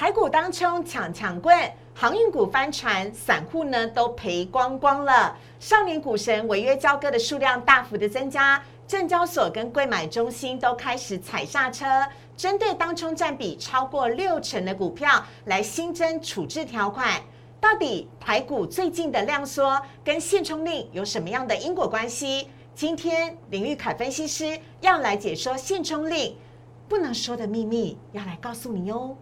台股当冲抢抢棍，航运股翻船，散户呢都赔光光了。少年股神违约交割的数量大幅的增加，证交所跟贵买中心都开始踩刹车，针对当冲占比超过六成的股票来新增处置条款。到底台股最近的量缩跟限冲令有什么样的因果关系？今天林玉凯分析师要来解说限冲令不能说的秘密，要来告诉你哦。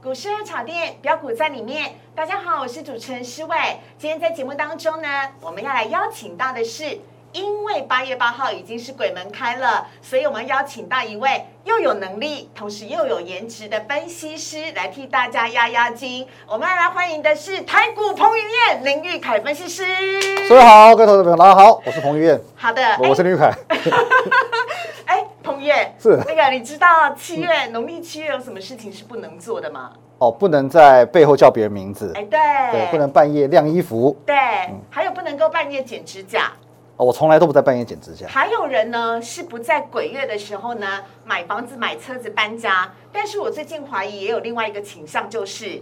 股市热炒店标股在里面。大家好，我是主持人施伟。今天在节目当中呢，我们要来邀请到的是。因为八月八号已经是鬼门开了，所以我们邀请到一位又有能力，同时又有颜值的分析师来替大家压压惊。我们要来欢迎的是台股彭于晏林玉凯分析师。各位好，各位投资朋友，大家好，我是彭于晏。好的，我是林玉凯。哎，彭于晏是那个，你知道七月农历七月有什么事情是不能做的吗？哦，不能在背后叫别人名字。哎，对，对，不能半夜晾衣服。对，还有不能够半夜剪指甲。我从来都不在半夜剪指甲。还有人呢，是不在鬼月的时候呢买房子、买车子、搬家。但是我最近怀疑也有另外一个倾向，就是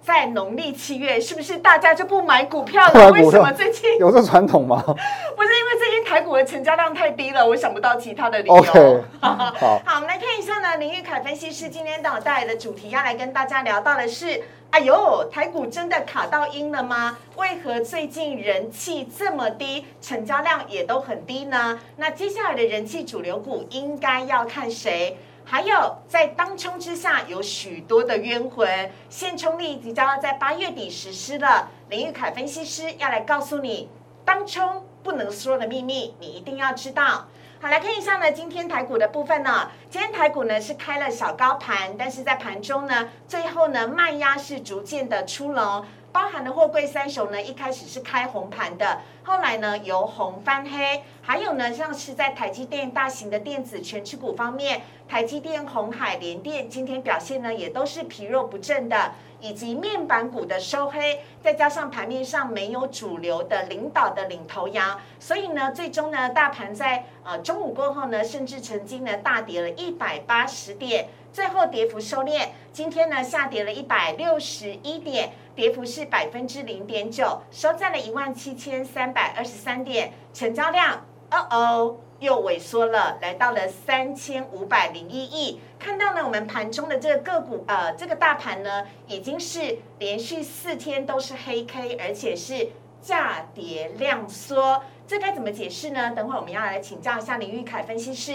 在农历七月，是不是大家就不买股票了？为什么最近有这传统吗？不是因为最近台股的成交量太低了，我想不到其他的理由。OK，好，好，我们来看一下呢，林玉凯分析师今天带来的主题，要来跟大家聊到的是。哎呦，台股真的卡到阴了吗？为何最近人气这么低，成交量也都很低呢？那接下来的人气主流股应该要看谁？还有在当冲之下有许多的冤魂，现冲力即将要在八月底实施了。林玉凯分析师要来告诉你，当冲不能说的秘密，你一定要知道。好，来看一下呢，今天台股的部分呢，今天台股呢是开了小高盘，但是在盘中呢，最后呢卖压是逐渐的出笼，包含的货柜三雄呢一开始是开红盘的，后来呢由红翻黑，还有呢像是在台积电大型的电子全持股方面，台积电、红海、联电今天表现呢也都是疲弱不振的。以及面板股的收黑，再加上盘面上没有主流的领导的领头羊，所以呢，最终呢，大盘在呃中午过后呢，甚至曾经呢大跌了一百八十点，最后跌幅收敛，今天呢下跌了一百六十一点，跌幅是百分之零点九，收在了一万七千三百二十三点，成交量，哦哦。又萎缩了，来到了三千五百零一亿。看到呢，我们盘中的这个个股，呃，这个大盘呢，已经是连续四天都是黑 K，而且是价跌量缩。这该怎么解释呢？等会我们要来请教一下林玉凯分析师。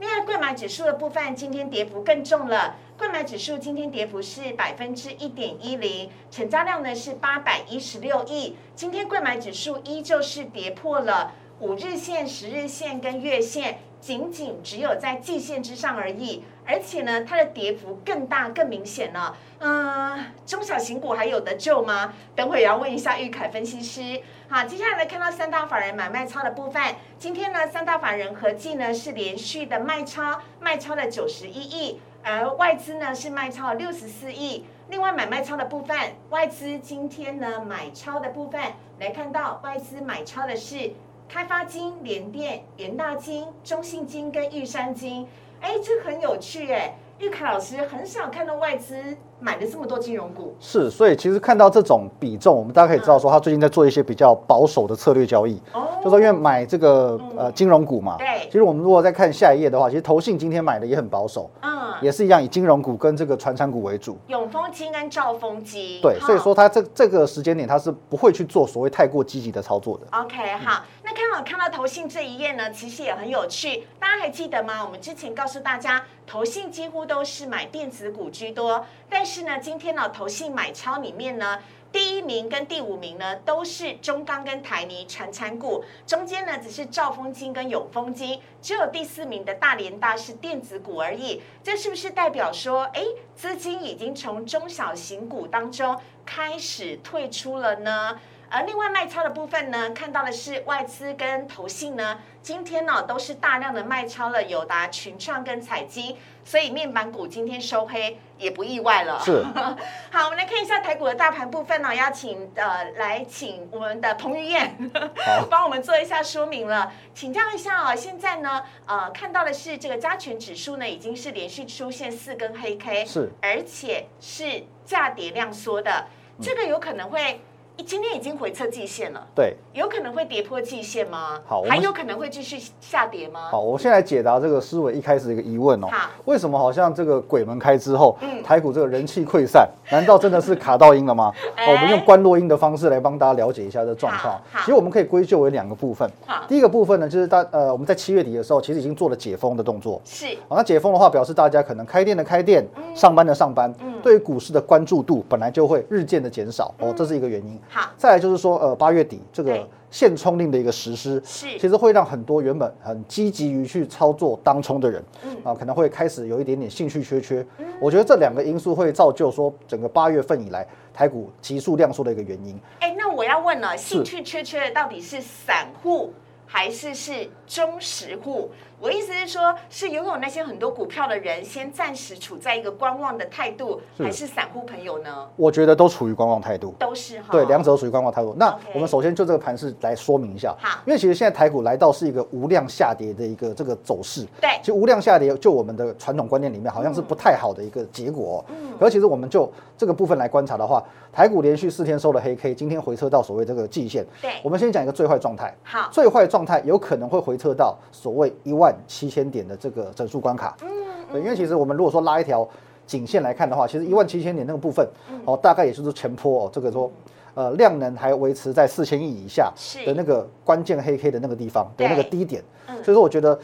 另外，贵买指数的部分今天跌幅更重了，贵买指数今天跌幅是百分之一点一零，成交量呢是八百一十六亿。今天贵买指数依旧是跌破了。五日线、十日线跟月线仅仅只有在季线之上而已，而且呢，它的跌幅更大、更明显了。嗯，中小型股还有得救吗？等会也要问一下玉凯分析师。好，接下来看到三大法人买卖超的部分，今天呢，三大法人合计呢是连续的卖超，卖超了九十一亿，而外资呢是卖超了六十四亿。另外买卖超的部分，外资今天呢买超的部分，来看到外资买超的是。开发金、联电、元大金、中信金跟玉山金，哎，这很有趣哎。玉凯老师很少看到外资买了这么多金融股，是，所以其实看到这种比重，我们大家可以知道说，他最近在做一些比较保守的策略交易。哦，就说因为买这个呃金融股嘛，对。其实我们如果再看下一页的话，其实投信今天买的也很保守，嗯，也是一样以金融股跟这个传产股为主。永丰金跟兆丰金，对，所以说它这这个时间点它是不会去做所谓太过积极的操作的。OK，好。那刚好看到投信这一页呢，其实也很有趣。大家还记得吗？我们之前告诉大家，投信几乎都是买电子股居多。但是呢，今天呢，投信买超里面呢，第一名跟第五名呢，都是中钢跟台泥传产股，中间呢只是兆丰金跟永丰金，只有第四名的大连大是电子股而已。这是不是代表说，哎，资金已经从中小型股当中开始退出了呢？而另外卖超的部分呢，看到的是外资跟投信呢，今天呢都是大量的卖超了友达、群创跟彩金，所以面板股今天收黑也不意外了。是，好，我们来看一下台股的大盘部分呢，要请呃来请我们的彭于晏 帮我们做一下说明了，请教一下啊，现在呢呃看到的是这个加权指数呢已经是连续出现四根黑 K，是，而且是价跌量缩的，这个有可能会。今天已经回测季线了，对，有可能会跌破季线吗？好，还有可能会继续下跌吗？好，我先来解答这个思维一开始的一个疑问哦。好，为什么好像这个鬼门开之后，嗯台股这个人气溃散？难道真的是卡到音了吗？我们用关落音的方式来帮大家了解一下这状况。其实我们可以归咎为两个部分。好，第一个部分呢，就是大呃我们在七月底的时候，其实已经做了解封的动作。是，好，那解封的话，表示大家可能开店的开店，上班的上班，对于股市的关注度本来就会日渐的减少哦，这是一个原因。好，再来就是说。呃八月底这个限冲令的一个实施，是其实会让很多原本很积极于去操作当冲的人，嗯啊可能会开始有一点点兴趣缺缺。嗯，我觉得这两个因素会造就说整个八月份以来台股急速量缩的一个原因。哎，那我要问了，兴趣缺缺的到底是散户还是是中实户？我意思是说，是拥有那些很多股票的人，先暂时处在一个观望的态度，还是散户朋友呢？我觉得都处于观望态度，都是哈。对，两者都属于观望态度。那我们首先就这个盘势来说明一下。好，因为其实现在台股来到是一个无量下跌的一个这个走势。对，其实无量下跌，就我们的传统观念里面，好像是不太好的一个结果。嗯。而其实我们就这个部分来观察的话，台股连续四天收了黑 K，今天回撤到所谓这个季线。对。我们先讲一个最坏状态。好。最坏状态有可能会回撤到所谓一万七千点。的这个整数关卡，嗯，对，因为其实我们如果说拉一条颈线来看的话，其实一万七千点那个部分，哦，大概也就是前坡哦，这个说，呃，量能还维持在四千亿以下的那个关键黑 K 的那个地方的那个低点，所以说我觉得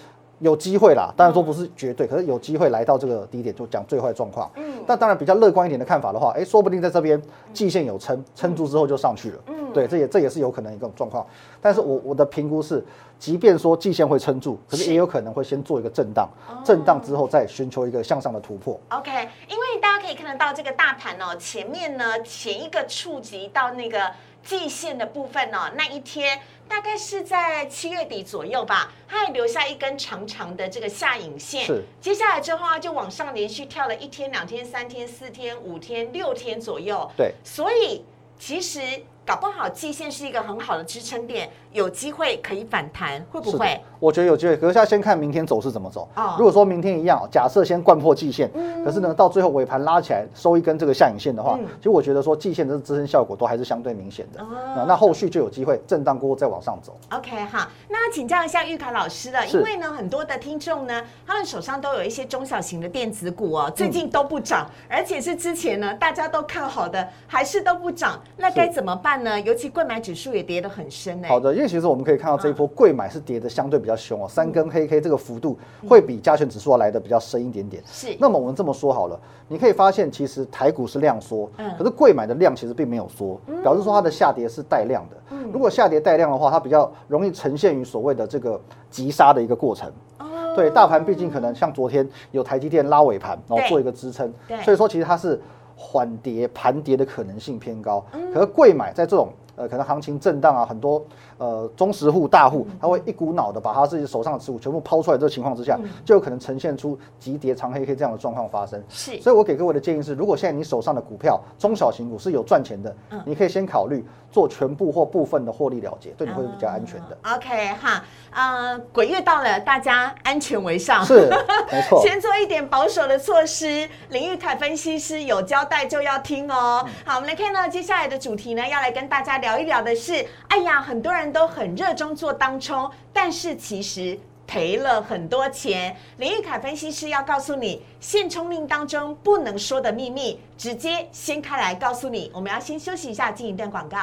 有机会啦，当然说不是绝对，可是有机会来到这个低点，就讲最坏状况。嗯，但当然比较乐观一点的看法的话，哎，说不定在这边季线有撑，撑住之后就上去了。嗯，对，这也这也是有可能一个状况，但是我我的评估是。即便说季线会撑住，可是也有可能会先做一个震荡，震荡之后再寻求一个向上的突破。OK，因为大家可以看得到这个大盘哦，前面呢前一个触及到那个季线的部分哦，那一天大概是在七月底左右吧，它还留下一根长长的这个下影线。是，接下来之后啊，就往上连续跳了一天、两天、三天、四天、五天、六天左右。对，所以其实。搞不好季线是一个很好的支撑点，有机会可以反弹，会不会？我觉得有机会，可是要先看明天走势怎么走。如果说明天一样，假设先贯破季线，可是呢，到最后尾盘拉起来收一根这个下影线的话，其实我觉得说季线的支撑效果都还是相对明显的。那那后续就有机会震荡过后再往上走。OK 哈，那请教一下玉凯老师了，因为呢很多的听众呢，他们手上都有一些中小型的电子股哦，最近都不涨，而且是之前呢大家都看好的，还是都不涨，那该怎么办？呢，尤其贵买指数也跌得很深呢。好的，因为其实我们可以看到这一波贵买是跌的相对比较凶哦，三根黑 K 这个幅度会比加权指数要来的比较深一点点。是。那么我们这么说好了，你可以发现其实台股是量缩，嗯，可是贵买的量其实并没有缩，表示说它的下跌是带量的。嗯。如果下跌带量的话，它比较容易呈现于所谓的这个急杀的一个过程。哦。对，大盘毕竟可能像昨天有台积电拉尾盘，然后做一个支撑。对。所以说其实它是缓跌盘跌的可能性偏高。嗯。可是贵买在这种呃，可能行情震荡啊，很多呃中实户大户，他会一股脑的把他自己手上的持股全部抛出来，这个情况之下，就有可能呈现出急跌长黑黑这样的状况发生。是，所以我给各位的建议是，如果现在你手上的股票中小型股是有赚钱的，你可以先考虑做全部或部分的获利了结，对你会比较安全的。OK 哈，呃，鬼月到了，大家安全为上，是没错。先做一点保守的措施，林玉凯分析师有交代就要听哦。好，我们来看到接下来的主题呢，要来跟大家。聊一聊的是，哎呀，很多人都很热衷做当冲，但是其实赔了很多钱。林玉凯分析师要告诉你，现冲令当中不能说的秘密，直接掀开来告诉你。我们要先休息一下，进一段广告。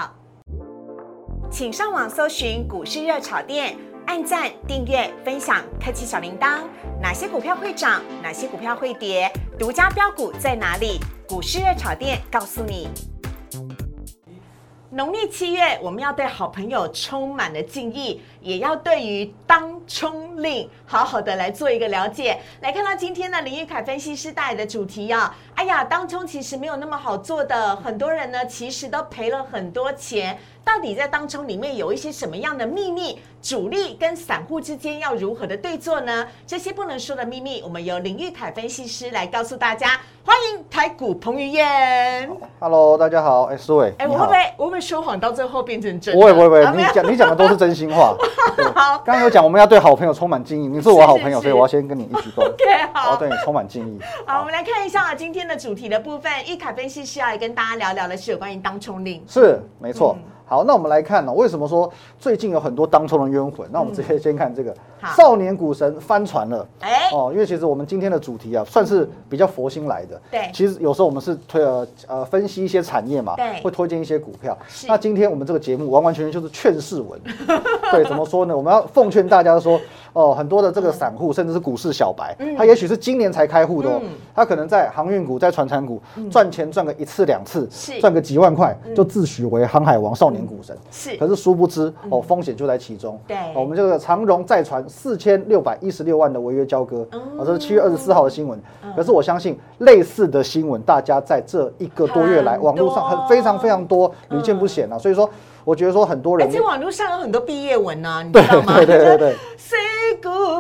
请上网搜寻股市热炒店，按赞、订阅、分享，开启小铃铛。哪些股票会涨？哪些股票会跌？独家标股在哪里？股市热炒店告诉你。农历七月，我们要对好朋友充满了敬意，也要对于当冲令，好好的来做一个了解。来看到今天呢，林玉凯分析师带来的主题啊，哎呀，当冲其实没有那么好做的，很多人呢其实都赔了很多钱。到底在当中里面有一些什么样的秘密？主力跟散户之间要如何的对坐呢？这些不能说的秘密，我们由林玉凯分析师来告诉大家。欢迎台股彭于晏。Hello，大家好，哎，思伟，哎，我会不会我会不会说谎到最后变成真？不会不会不会，你讲你讲的都是真心话。好，刚刚有讲我们要对好朋友充满敬意，你是我好朋友，所以我要先跟你一鞠躬。好，对你充满敬意。好，我们来看一下今天的主题的部分，一卡分析师要来跟大家聊聊的是有关于当冲令。是，没错。好，那我们来看呢，为什么说最近有很多当冲的冤魂？那我们直接先看这个少年股神翻船了。哎，哦，因为其实我们今天的主题啊，算是比较佛心来的。对，其实有时候我们是推呃呃分析一些产业嘛，对，会推荐一些股票。那今天我们这个节目完完全全就是劝世文。对，怎么说呢？我们要奉劝大家说。哦，很多的这个散户，甚至是股市小白，他也许是今年才开户的哦，他可能在航运股、在船产股赚钱赚个一次两次，赚个几万块，就自诩为航海王、少年股神。是，可是殊不知哦，风险就在其中。对，我们这个长荣再传四千六百一十六万的违约交割，哦，这是七月二十四号的新闻。可是我相信类似的新闻，大家在这一个多月来，网络上很非常非常多，屡见不鲜啊。所以说。我觉得说很多人，而且网络上有很多毕业文呢，你知道吗？对对对对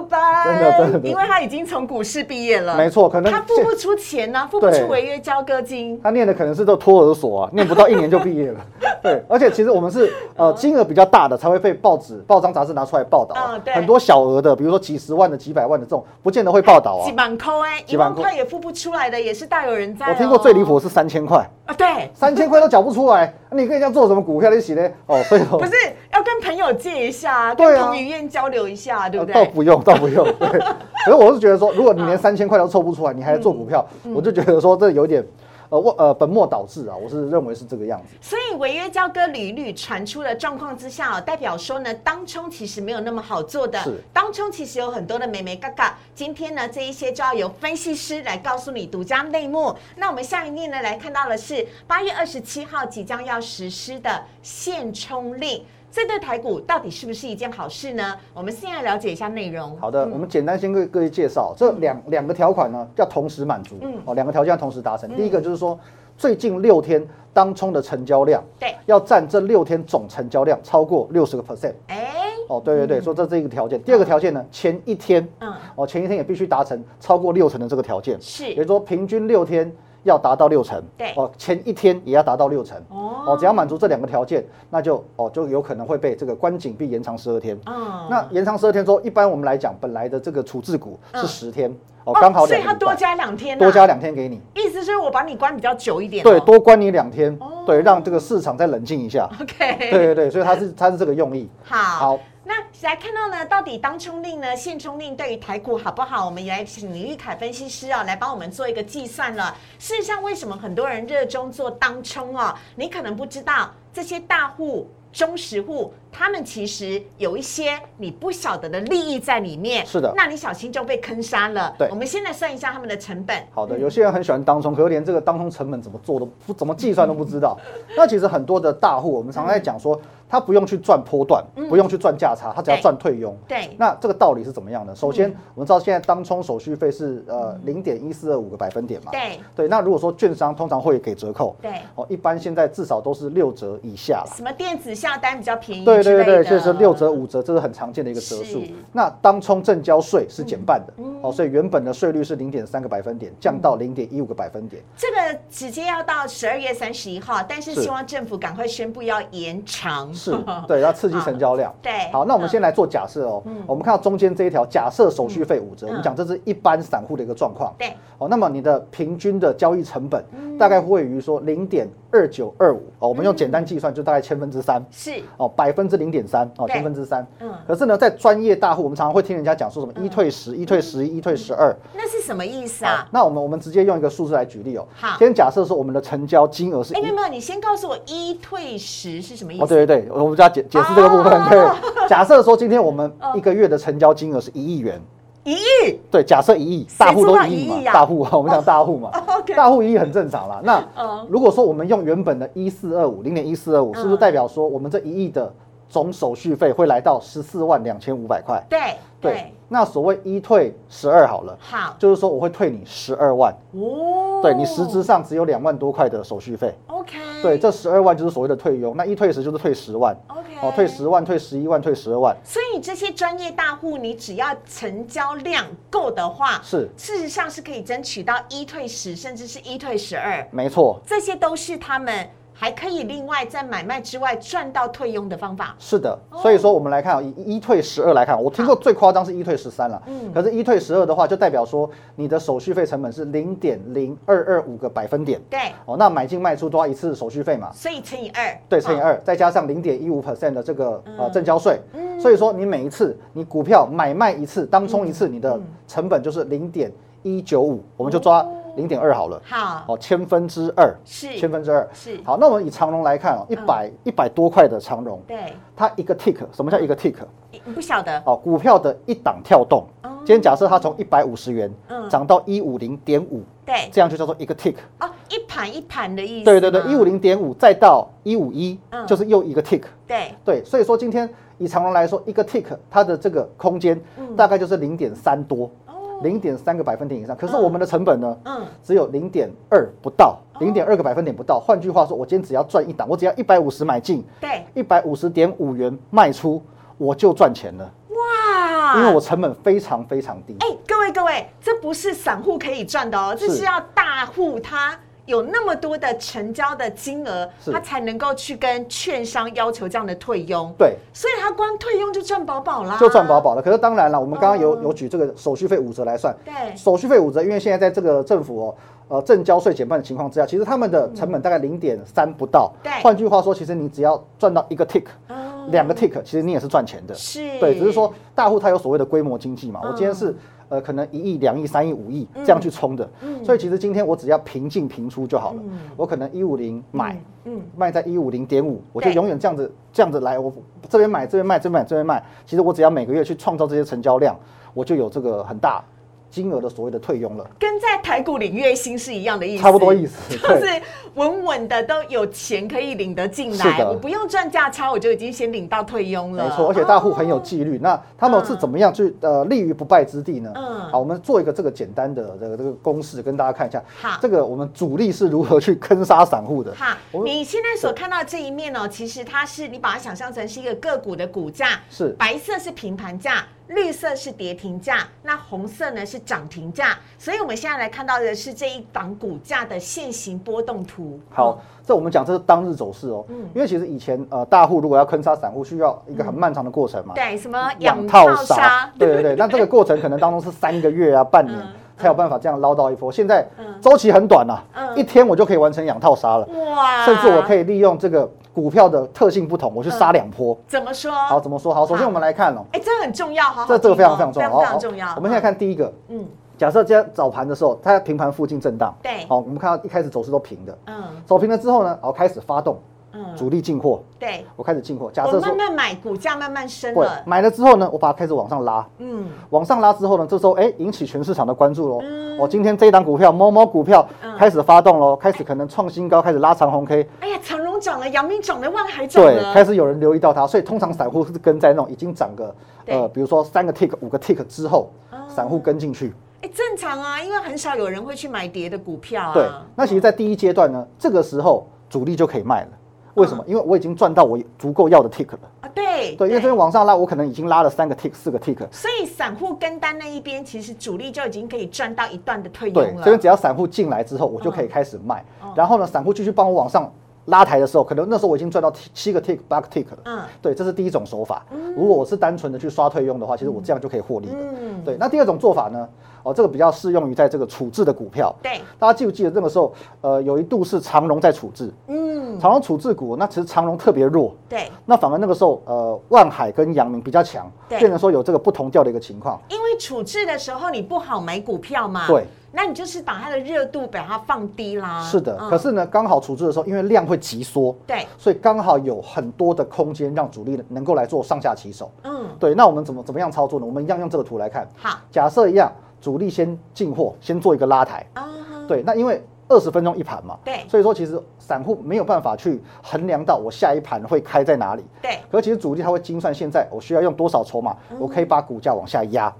，Say goodbye，真的真的，因为他已经从股市毕业了，没错，可能他付不出钱呢，付不出违约交割金，他念的可能是都托儿所啊，念不到一年就毕业了。对，而且其实我们是呃金额比较大的才会被报纸、报章、杂志拿出来报道，嗯，对，很多小额的，比如说几十万的、几百万的这种，不见得会报道啊。几万块哎，几万块。也付不出来的，也是大有人在。我听过最离谱是三千块。啊，对，三千块都缴不出来，你跟人家做什么股票一起呢？哦，所以不是要跟朋友借一下，跟彭于晏交流一下，对不对？倒不用，倒不用。对，可是我是觉得说，如果你连三千块都凑不出来，你还做股票，我就觉得说这有点。呃，我呃本末倒置啊，我是认为是这个样子。所以违约交割屡屡传出的状况之下，代表说呢，当冲其实没有那么好做的。是，当冲其实有很多的美眉嘎嘎。今天呢，这一些就要由分析师来告诉你独家内幕。那我们下一面呢，来看到的是八月二十七号即将要实施的限冲令。这对台股到底是不是一件好事呢？我们先来了解一下内容。好的，我们简单先给各位介绍这两两个条款呢，要同时满足。嗯，哦，两个条件要同时达成。第一个就是说，最近六天当冲的成交量，对，要占这六天总成交量超过六十个 percent。哎，哦，对对对，说这是一个条件。第二个条件呢，前一天，嗯，哦，前一天也必须达成超过六成的这个条件。是，也就是说平均六天。要达到六成，对。哦，前一天也要达到六成哦，哦，只要满足这两个条件，那就哦就有可能会被这个关紧闭延长十二天。嗯，那延长十二天之后，一般我们来讲，本来的这个处置股是十天哦，刚好所以它多加两天，多加两天给你，意思是我把你关比较久一点，对，多关你两天，对，让这个市场再冷静一下。OK，对对对，所以它是它是这个用意。好，好。那来看到呢，到底当冲令呢，限冲令对于台股好不好？我们也来请李玉凯分析师啊，来帮我们做一个计算了。事实上，为什么很多人热衷做当冲哦？你可能不知道，这些大户、中实户。他们其实有一些你不晓得的利益在里面，是的，那你小心就被坑杀了。对，我们先来算一下他们的成本。好的，有些人很喜欢当冲，可是连这个当冲成本怎么做都不怎么计算都不知道。那其实很多的大户，我们常常在讲说，他不用去赚波段，不用去赚价差，他只要赚退佣。对，那这个道理是怎么样的？首先，我们知道现在当冲手续费是呃零点一四二五个百分点嘛。对，对。那如果说券商通常会给折扣，对，哦，一般现在至少都是六折以下了。什么电子下单比较便宜？对对对，所以是。六折五折，这是很常见的一个折数。那当冲正交税是减半的，哦，所以原本的税率是零点三个百分点，降到零点一五个百分点。这个直接要到十二月三十一号，但是希望政府赶快宣布要延长。是，对，要刺激 成交量。对，好，那我们先来做假设哦。我们看到中间这一条，假设手续费五折，我们讲这是一般散户的一个状况。对，哦，那么你的平均的交易成本大概会于说零点二九二五哦，我们用简单计算就大概千分之三。是，哦，百分之零点三哦，千分之三。嗯可是呢，在专业大户，我们常常会听人家讲说什么一退十、一退十一、一退十二，那是什么意思啊？那我们我们直接用一个数字来举例哦。好，先假设说我们的成交金额是……哎，没有没有，你先告诉我一退十是什么意思？哦，对对对，我们就要解解释这个部分。对，假设说今天我们一个月的成交金额是一亿元，一亿？对，假设一亿，大户都一亿嘛，大户我们讲大户嘛，大户一亿很正常啦。那如果说我们用原本的一四二五零点一四二五，是不是代表说我们这一亿的？总手续费会来到十四万两千五百块。对对，那所谓一退十二好了，好。就是说我会退你十二万，哦，对你实质上只有两万多块的手续费。OK，对，这十二万就是所谓的退佣，那一退十就是退十万。OK 哦，退十万，退十一万，退十二万。所以这些专业大户，你只要成交量够的话，是。事实上是可以争取到一退十，甚至是一退十二，没错，这些都是他们还可以另外在买卖之外赚到退佣的方法。是的。所以说我们来看啊，以一退十二来看，我听过最夸张是一退十三了。嗯可是，一退十二的话，就代表说你的手续费成本是零点零二二五个百分点。对，哦，那买进卖出都要一次手续费嘛？所以乘以二，对，乘以哦。二，再加上零点一五 percent 的这个呃嗯正交税，嗯所以说你每一次你股票买卖一次，当冲一次，你的嗯成本就是零点一九五，我们就抓零点二好了。好，哦，千分之二，是千分之二。是好，那我们以长荣来看哦，一百一百多块的长荣，对，它一个 tick，什么叫一个 tick？你不晓得哦，股票的一档跳动。哦今天假设它从一百五十元嗯涨到一五零点五，对这样就叫做一个 tick。哦，一盘一盘的意思吗。对对对，一五零点五再到一五一嗯，就是又一个 tick。对对，所以说今天以长荣来说，一个 tick 它的这个空间嗯大概就是零点三多，哦，零点三个百分点以上。可是嗯我们的成本呢，嗯，只有零点二不到，哦零点二个百分点不到。换句话说，我今天只要赚一档，我只要一百五十买进，对，一百五十点五元卖出，我就赚钱了，哇，因为我成本非常非常低。哎，各位各位，这不是散户可以赚的哦，这是是要大户他有那么多的成交的金额，他才能够去跟券商要求这样的退佣。对，所以他光退佣就赚饱饱啦，就赚饱。饱了。可是当然了，我们刚刚有嗯有举这个手续费五折来算，对，手续费五折，因为现在在这个政府哦。呃，正交税减半的情况之下，其实他们的成本大概零点三不到。对换句话说，其实你只要赚到一个 tick，哦两个 tick，其实你也是赚钱的。是，对，只是说大户他有所谓的规模经济嘛，嗯我今天是呃可能一亿、两亿、三亿、五亿这样去冲的，嗯所以其实今天我只要平进平出就好了嗯。我可能一五零买，嗯，卖在一五零点五，我就永远这样子这样子来，我这边买这边卖这边买这边卖，其实我只要每个月去创造这些成交量，我就有这个很大金额的所谓的退佣了，跟在台股领月薪是一样的意思，差不多意思。就，是稳稳的都有钱可以领得进来，我不用赚价差，我就已经先领到退佣了。没错，而且大户很有纪律。那他们是怎么样去呃立于不败之地呢？嗯好，我们做一个这个简单的这个这个公式，跟大家看一下。好这个我们主力是如何去坑杀散户的。好，你现在所看到这一面哦，其实它是你把它想象成是一个个股的股价，是白色是平盘价，绿色是跌停价，那红色呢是涨停价。所以我们现在来看到的是这一档股价的现行波动图。好，这我们讲这是当日走势哦，嗯。因为其实以前呃大户如果要坑杀散户，需要一个很漫长的过程嘛，对，什么养养套杀对对对，那这个过程可能当中是三个月啊、半年嗯才有办法这样捞到一波，现在嗯。周期很短啊嗯，一天我就可以完成养套杀了，哇。甚至我可以利用这个股票的特性不同，我去杀两波。怎么说？好，怎么说？好，首先我们来看哦，哎，这很重要，好好这这个非常非常重要，非常重要。我们现在看第一个，嗯，假设今天早盘的时候，它在平盘附近震荡，对。好，我们看到一开始走势都平的，嗯。走平了之后呢，好开始发动嗯，主力进货，对，我开始进货。假我设说慢慢买，股价慢慢升会了。买了之后呢，我把它开始往上拉，嗯，往上拉之后呢，这时候哎引起全市场的关注喽。嗯。哦，今天这一档股票某某股票嗯。开始发动喽，开始可能创新高，开始拉长红 K，哎呀，长荣涨了，阳明涨了，万海涨了。对，了，开始有人留意到它，所以通常散户是跟在那种已经涨个呃，比如说三个 tick、五个 tick 之后哦，散户跟进去。哎，正常啊，因为很少有人会去买跌的股票啊。对，那其实，在第一阶段呢，这个时候主力就可以卖了。为什么？因为我已经赚到我足够要的 tick 了。啊，对对，因为这边往上拉，我可能已经拉了三个 tick、四个 tick。所以散户跟单那一边，其实主力就已经可以赚到一段的退对佣，了。这边只要散户进来之后，我就可以开始卖。然后呢，散户继续帮我往上拉抬的时候，可能那时候我已经赚到七七个 tick、八个 tick 了。嗯对，这是第一种手法。如果我是单纯的去刷退佣的话，其实我这样就可以获利的。嗯，对，那第二种做法呢？哦，这个比较适用于在这个处置的股票。对，大家记不记得那个时候，呃，有一度是长荣在处置，嗯，长荣处置股，那其实长荣特别弱，对，那反而那个时候，呃，万海跟阳明比较强，对变成说有这个不同调的一个情况。因为处置的时候你不好买股票嘛，对，那你就是把它的热度把它放低啦。是的，嗯可是呢，刚好处置的时候，因为量会急缩，对，所以刚好有很多的空间让主力能够来做上下其手。嗯，对，那我们怎么怎么样操作呢？我们一样用这个图来看。好假设一样，主力先进货，先做一个拉抬。啊，对，那因为二十分钟一盘嘛，对。所以说其实散户没有办法去衡量到我下一盘会开在哪里。对，可是其实主力他会精算现在我需要用多少筹码，我可以把股价往下压。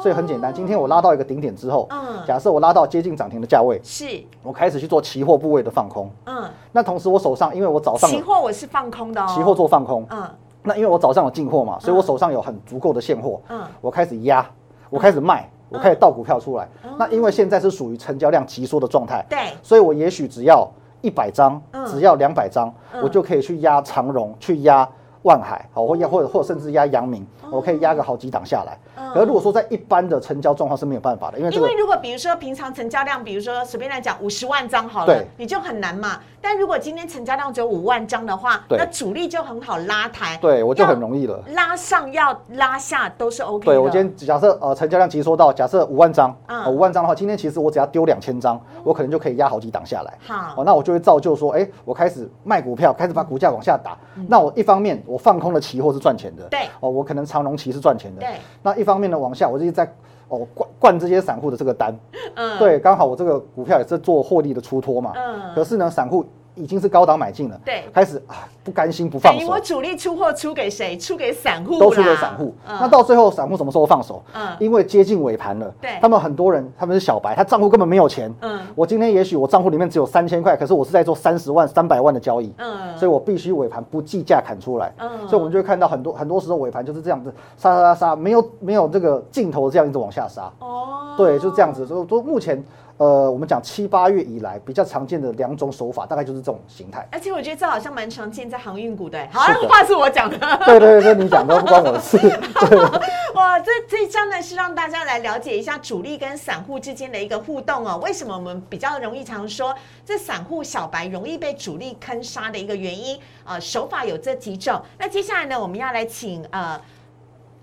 所以很简单，今天我拉到一个顶点之后，嗯。假设我拉到接近涨停的价位，是，我开始去做期货部位的放空。嗯，那同时我手上，因为我早上期货我是放空的哦，期货做放空，嗯。那因为我早上有进货嘛，所以我手上有很足够的现货，嗯。我开始压，我开始卖，我可以倒股票出来。那因为现在是属于成交量急缩的状态，对，所以我也许只要一百张嗯，只要两百张嗯，我就可以去压长荣，去压万海，好，或压或者或甚至压阳明，我可以压个好几档下来。可是如果说在一般的成交状况是没有办法的，因为这个因为如果比如说平常成交量，比如说随便来讲五十万张好了对，你就很难嘛。但如果今天成交量只有五万张的话，对那主力就很好拉抬，对我就很容易了。拉上要拉下都是 OK 的。对我今天假设呃成交量其实说到假设五万张，嗯五万张的话，今天其实我只要丢两千张，我可能就可以压好几档下来。好哦，那我就会造就说，哎，我开始卖股票，开始把股价往下打。那我一方面我放空了期货是赚钱的，嗯对哦，我可能长荣期是赚钱的。对。那一方面呢，往下我就是在哦灌灌这些散户的这个单，嗯，对，刚好我这个股票也是做获利的出脱嘛。嗯可是呢，散户已经是高档买进了，对。开始啊不甘心不放手。等于我。主力出货出给谁？出给散户，都出给散户，嗯。那到最后散户什么时候放手？嗯。因为接近尾盘了，对。他们很多人他们是小白，他账户根本没有钱，嗯。我今天也许我账户里面只有三千块，可是我是在做三十万、三百万的交易，嗯。所以我必须尾盘不计价砍出来，嗯。所以我们就会看到很多很多时候尾盘就是这样子杀杀杀杀，没有没有这个尽头，这样一直往下杀，哦，对，就这样子，所以说目前呃我们讲七八月以来比较常见的两种手法，大概就是这种形态。而且我觉得这好像蛮常见在航运股的，好像话是我讲的。对对对，你讲的不关我的事，对。哇，这这一章呢是让大家来了解一下主力跟散户之间的一个互动哦。为什么我们比较容易常说这散户小白容易被主力坑杀的一个原因？呃，手法有这几种。那接下来呢，我们要来请呃。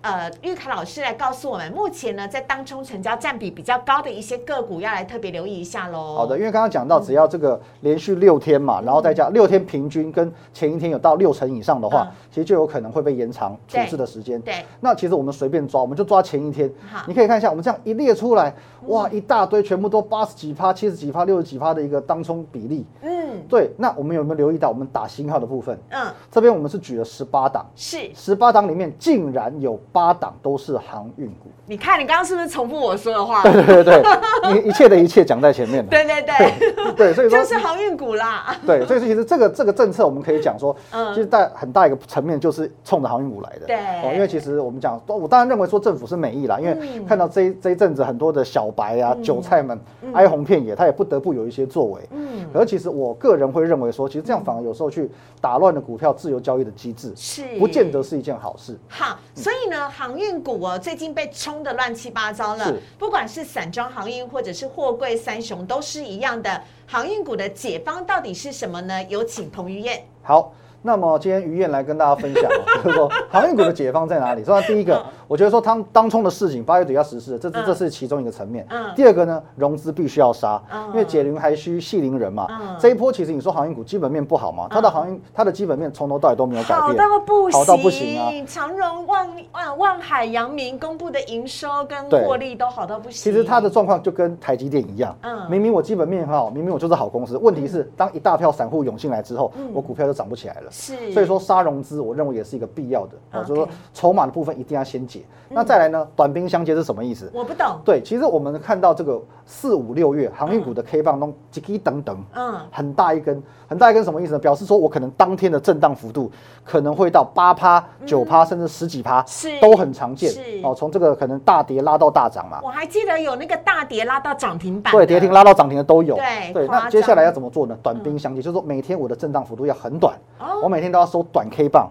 呃，玉凯老师来告诉我们，目前呢在当中成交占比比较高的一些个股，要来特别留意一下喽。好的，因为刚刚讲到，只要这个连续六天嘛，然后再加六天平均跟前一天有到六成以上的话嗯，其实就有可能会被延长处对置的时间。对，那其实我们随便抓，我们就抓前一天好，你可以看一下，我们这样一列出来，哇，一大堆，全部都八十几趴、七十几趴、六十几趴的一个当冲比例。嗯对，那我们有没有留意到，我们打星号的部分？嗯，这边我们是举了十八档，是。十八档里面竟然有八档都是航运股。你看，你刚刚是不是重复我说的话？对对对 对，你一切的一切讲在前面了。对对对，对，所以说就是航运股啦。对，所以其实这个这个政策，我们可以讲说，嗯其实在很大一个层面就是冲着航运股来的。对哦，因为其实我们讲，我当然认为说政府是美意啦，因为嗯看到这一这一阵子很多的小白啊、韭菜们哀鸿遍野，他也不得不有一些作为。嗯，而其实我个人会认为说，其实这样反而有时候去打乱了股票自由交易的机制，是不见得是一件好事。好，所以呢，航运股哦，最近被冲的乱七八糟了。不管是散装航运或者是货柜三雄，都是一样的。航运股的解方到底是什么呢？有请彭于晏。好。那么今天于燕来跟大家分享哦，就是说航运股的解放在哪里？首先第一个，我觉得说当当冲的事情八月底要实施的，这这嗯这是其中一个层面。嗯第二个呢，融资必须要杀嗯，因为解铃还需系铃人嘛嗯。这一波其实你说航运股基本面不好嘛，它的航运它的基本面从头到尾都没有改好变，到不行，好到不行啊。长荣、万万万海、阳明公布的营收跟对获利都好到不行。其实它的状况就跟台积电一样，嗯明明我基本面很好，明明我就是好公司，问题是当一大票散户涌进来之后，嗯我股票就涨不起来了。是，所以说杀融资，我认为也是一个必要的，就是说筹码的部分一定要先解。那再来呢，短兵相接是什么意思？我不懂。对，其实我们看到这个四五六月航运股的 K 棒中几几等等，嗯，很大一根，很大一根什么意思呢？表示说我可能当天的震荡幅度可能会到八趴、九趴，甚至十几趴，嗯是。都很常见。是。哦，从这个可能大跌拉到大涨嘛，我还记得有那个大跌拉到涨停板，对，跌停拉到涨停的都有。对对那接下来要怎么做呢？短兵相接，就是说每天我的震荡幅度要很短，哦我每天都要收短 K 棒。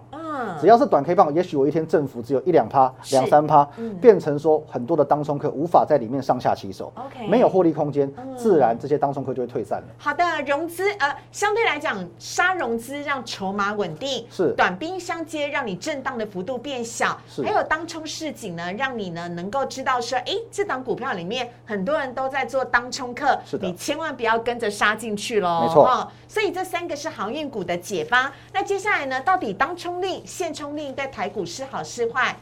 嗯，只要是短 K 棒，也许我一天振幅只有一两趴、两三趴嗯，变成说很多的当冲客无法在里面上下其手 OK 没有获利空间嗯，自然这些当冲客就会退散了。好的，融资呃，相对来讲，杀融资让筹码稳定，是。短兵相接，让你震荡的幅度变小，还有当冲市井呢，让你呢能够知道说，哎，这档股票里面很多人都在做当冲客，是的。你千万不要跟着杀进去喽，没错。哦所以这三个是航运股的解发。那接下来呢，到底当冲令、现冲令对台股是好是坏？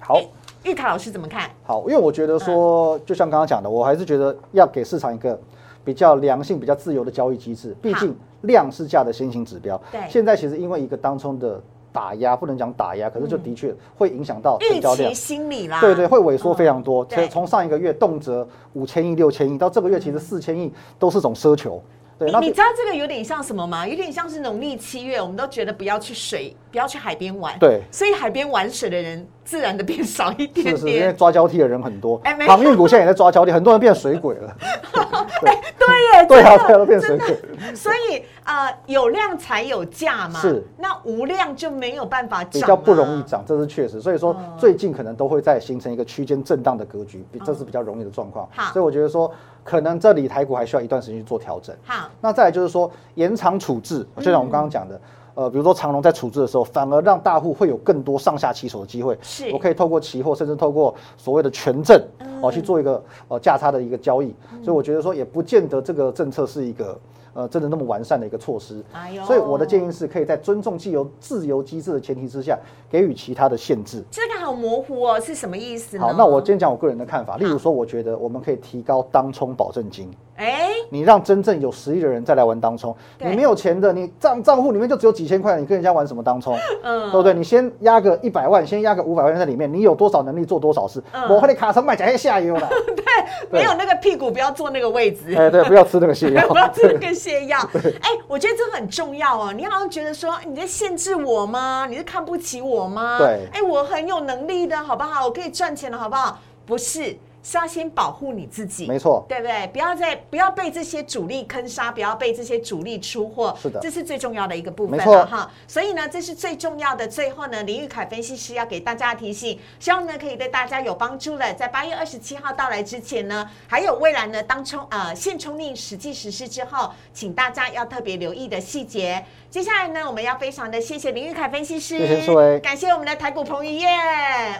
好，玉凯老师怎么看？好，因为我觉得说，就像刚刚讲的，我还是觉得要给市场一个比较良性、比较自由的交易机制。毕竟量是价的先行指标。对现在其实因为一个当冲的打压，不能讲打压，可是就的确会影响到成交量期。心理啦，对对，会萎缩非常多。从上一个月动辄五千亿、六千亿，到这个月其实四千亿都是种奢求。对，你你知道这个有点像什么吗？有点像是农历七月，我们都觉得不要去水，不要去海边玩。对所以海边玩水的人自然的变少一点是是，因为点。抓交替的人很多哎航运股现在也在抓交替，很多人变水鬼了。对耶，对啊，对啊，都变水鬼。所以呃，有量才有价嘛。是那无量就没有办法涨、啊，比较不容易。涨，这是确实。所以说哦最近可能都会在形成一个区间震荡的格局，比这是比较容易的状况。好所以我觉得说，可能这里台股还需要一段时间去做调整。好，那再来就是说延长处置，就像我们刚刚讲的。呃，比如说长隆在处置的时候，反而让大户会有更多上下其手的机会。是我可以透过期货，甚至透过所谓的权证，哦，去做一个呃价差的一个交易。所以我觉得说，也不见得这个政策是一个呃真的那么完善的一个措施。所以我的建议是，可以在尊重既有自由机制的前提之下，给予其他的限制。这个好模糊哦，是什么意思呢？好，那我今天讲我个人的看法，例如说，我觉得我们可以提高当冲保证金。哎，你让真正有实力的人再来玩当冲，你没有钱的，你账账户里面就只有几千块，你跟人家玩什么当冲？嗯对不对？你先压个一百万，先压个五百万在里面，你有多少能力做多少事？嗯我和你卡成买假些下游了，对没有那个屁股，不要坐那个位置。哎，对，不要吃那个泻药 不。要吃那个泻药。哎，我觉得这很重要哦。你好像觉得说你在限制我吗？你是看不起我吗？对哎，我很有能力的，好不好？我可以赚钱的，好不好？不是。是要先保护你自己，没错对不对？不要再不要被这些主力坑杀，不要被这些主力出货，是的这是最重要的一个部分了哈。所以呢，这是最重要的。最后呢，林玉凯分析师要给大家提醒，希望呢可以对大家有帮助了。在八月二十七号到来之前呢，还有未来呢当冲呃现冲令实际实施之后，请大家要特别留意的细节。接下来呢，我们要非常的谢谢林玉凯分析师，谢谢感谢我们的台股彭于晏，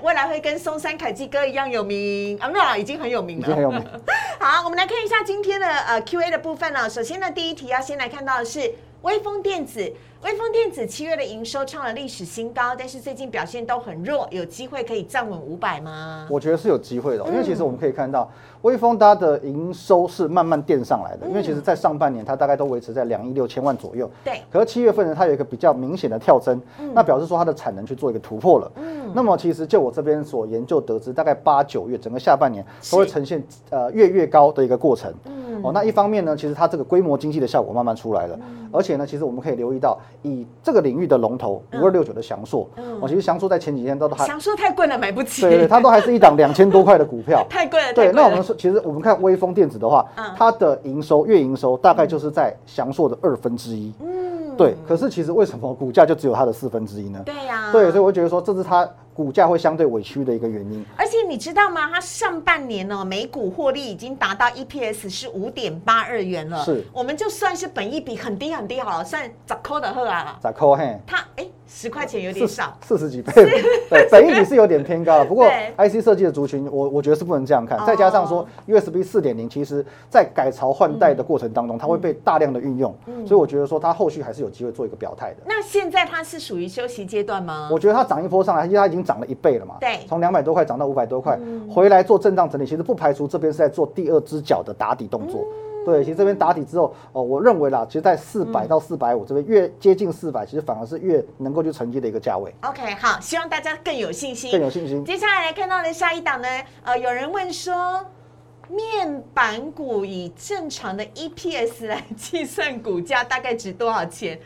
未来会跟松山凯基哥一样有名啊，没有啊，已经很有名了，已经很有名。好，我们来看一下今天的呃 Q&A 的部分呢。首先呢，第一题要先来看到的是微风电子。微风电子七月的营收创了历史新高，但是最近表现都很弱，有机会可以站稳五百吗？我觉得是有机会的哦，因为其实嗯我们可以看到，微风它的营收是慢慢垫上来的，因为嗯其实在上半年它大概都维持在两亿六千万左右。对，可是七月份呢，它有一个比较明显的跳增，那表示说它的产能去做一个突破了。嗯，那么其实就我这边所研究得知，大概八九月整个下半年都会呈现呃月月高的一个过程。嗯哦，那一方面呢，其实它这个规模经济的效果慢慢出来了，而且呢，其实我们可以留意到，以这个领域的龙头五二六九的翔硕，我，其实翔硕在前几天都还，翔硕 太贵了，买不起。对对，它都还是一档两千多块的股票。太贵了，太对，那我们说，其实我们看微风电子的话嗯，它的营收月营收大概就是在翔硕的二分之一。嗯，对，可是其实为什么股价就只有它的四分之一呢？对呀、对，所以我会觉得说，这是它股价会相对委屈的一个原因。而且你知道吗？它上半年呢、每股获利已经达到 EPS 是五点八二元了。是我们就算是本益比很低很低好了，算十块的喝啊。咋扣嘿？它哎十块钱有点少，四十几倍，对，本益比是有点偏高了。不过 IC 设计的族群，我我觉得是不能这样看哦。再加上说 USB 四点零，其实在改朝换代的过程当中，它会被大量的运用，嗯所以我觉得说它后续还是有机会做一个表态的。那现在它是属于休息阶段吗？我觉得它涨一波上来，因为它已经涨了一倍了嘛，对嗯从两百多块涨到五百多块，回来做震荡整理，其实不排除这边是在做第二只脚的打底动作。嗯对，其实这边打底之后，哦，我认为啦，其实在四百到四百五这边越接近四百，其实反而是越能够去承接的一个价位，OK，好，希望大家更有信心，更有信心。接下来来看到的下一档呢，呃，有人问说，面板股以正常的 EPS 来 计算股价，大概值多少钱？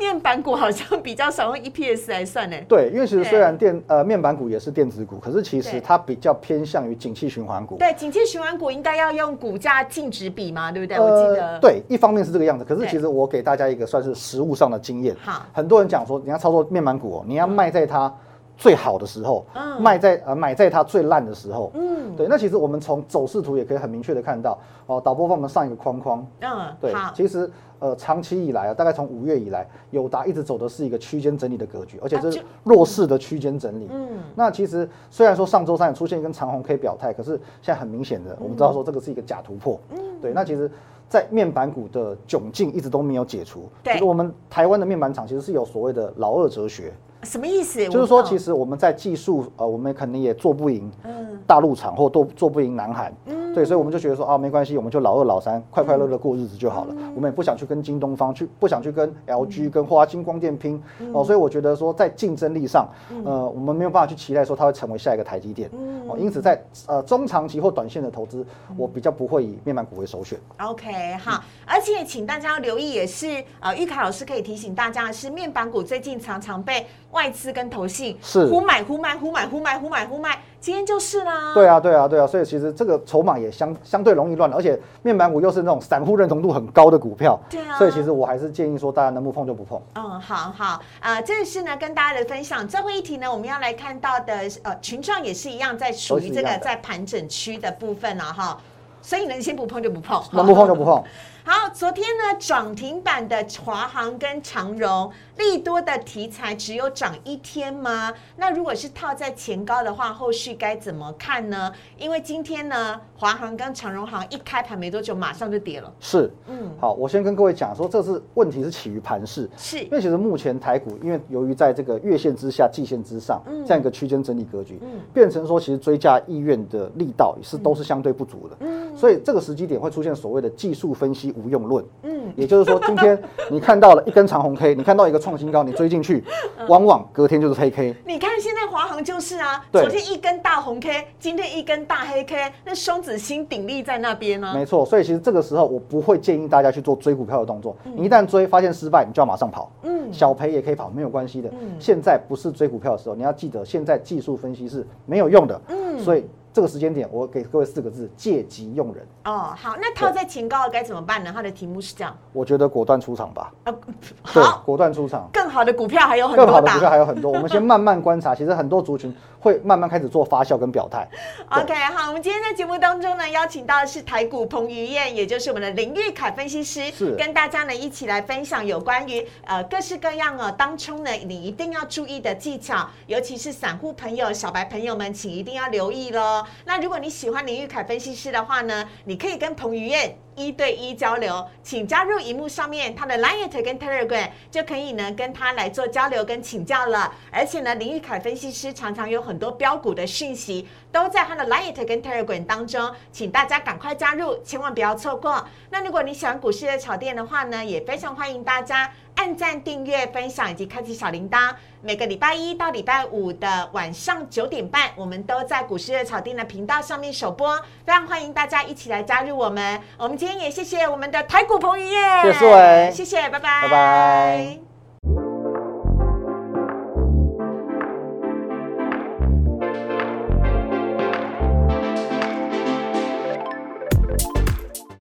面板股好像比较少用 EPS 来算呢。对，因为其实对虽然电呃面板股也是电子股，可是其对实它比较偏向于景气循环股。对，景气循环股应该要用股价净值比嘛，对不对？我记得。。呃对，一方面是这个样子，可是其实我给大家一个算是实物上的经验。好很多人讲说，你要操作面板股哦，你要卖在它最好的时候，嗯卖在呃买在它最烂的时候。嗯对，那其实我们从走势图也可以很明确的看到，哦，导播帮我们上一个框框。嗯，对好，，其实呃长期以来啊，大概从五月以来，友达一直走的是一个区间整理的格局，而且这是弱势的区间整理。嗯，那其实虽然说上周三有出现一根长红 K 表态，可是现在很明显的，我们知道说这个是一个假突破。嗯对，那其实，在面板股的窘境一直都没有解除。对其实我们台湾的面板厂其实是有所谓的老二哲学，什么意思？就是说其实，我们在技术呃，我们可能也做不赢嗯大陆厂或做做不赢南韩。嗯对，所以我们就觉得说啊，没关系，我们就老二老三，快快乐乐过日子就好了。我们也不想去跟京东方去，不想去跟 LG、跟华星光电拼哦。所以我觉得说，在竞争力上，呃，我们没有办法去期待说它会成为下一个台积电。哦，因此在呃中长期或短线的投资，我比较不会以面板股为首选。OK，好，而且请大家要留意，也是呃，玉凯老师可以提醒大家的是，面板股最近常常被外资跟投信是忽买忽卖忽买忽卖忽买忽卖，今天就是啦。对啊，对啊，对啊，所以其实这个筹码也相相对容易乱，而且面板股又是那种散户认同度很高的股票，对啊所以其实我还是建议说，大家能不碰就不碰。嗯，好好，呃，这是呢跟大家的分享。最后一题呢，我们要来看到的，呃，群创也是一样，在属于这个在盘整区的部分了哈。所以呢，你先不碰就不碰，能不碰就不碰。好，昨天呢涨停板的华航跟长荣，利多的题材只有涨一天吗？那如果是套在前高的话，后续该怎么看呢？因为今天呢，华航跟长荣航一开盘没多久，马上就跌了。是，嗯，好，我先跟各位讲说，这是问题是起于盘势，是。因为其实目前台股，因为由于在这个月线之下、季线之上嗯。这样一个区间整理格局，嗯。变成说其实追加意愿的力道也是都是相对不足的，嗯。所以这个时机点会出现所谓的技术分析无用论，嗯，也就是说，今天你看到了一根长红 K，你看到一个创新高，你追进去，嗯往往隔天就是黑 K。你看现在华航就是啊，昨天一根大红 K，今天一根大黑 K，那双子星鼎立在那边呢。没错，所以其实这个时候我不会建议大家去做追股票的动作。你一旦追发现失败，你就要马上跑。嗯小赔也可以跑，没有关系的。嗯现在不是追股票的时候，你要记得，现在技术分析是没有用的。嗯所以这个时间点，我给各位四个字：借机用人。哦，好，那套在前高的该怎么办呢？它的题目是这样，我觉得果断出场吧。啊，好，，果断出场。更好的股票还有很多更好的股票档。还有很多，我们先慢慢 观察。其实很多族群会慢慢开始做发酵跟表态。OK，好，我们今天在节目当中呢，邀请到的是台股彭于晏，也就是我们的林玉凯分析师，是跟大家呢一起来分享有关于呃各式各样哦当冲呢你一定要注意的技巧，尤其是散户朋友、小白朋友们，请一定要留意喽。那如果你喜欢林玉凯分析师的话呢，你可以跟彭于晏。一对一交流，请加入荧幕上面他的 Line 跟 Telegram，就可以呢跟他来做交流跟请教了。而且呢，林玉凯分析师常常有很多标股的讯息，都在他的 Line 跟 Telegram 当中，请大家赶快加入，千万不要错过。那如果你喜欢股市的炒店的话呢，也非常欢迎大家按赞、订阅、分享以及开启小铃铛。每个礼拜一到礼拜五的晚上九点半，我们都在股市的炒店的频道上面首播，非常欢迎大家一起来加入我们。我们今天也谢谢我们的台股彭于晏，谢谢谢谢，拜拜，拜拜。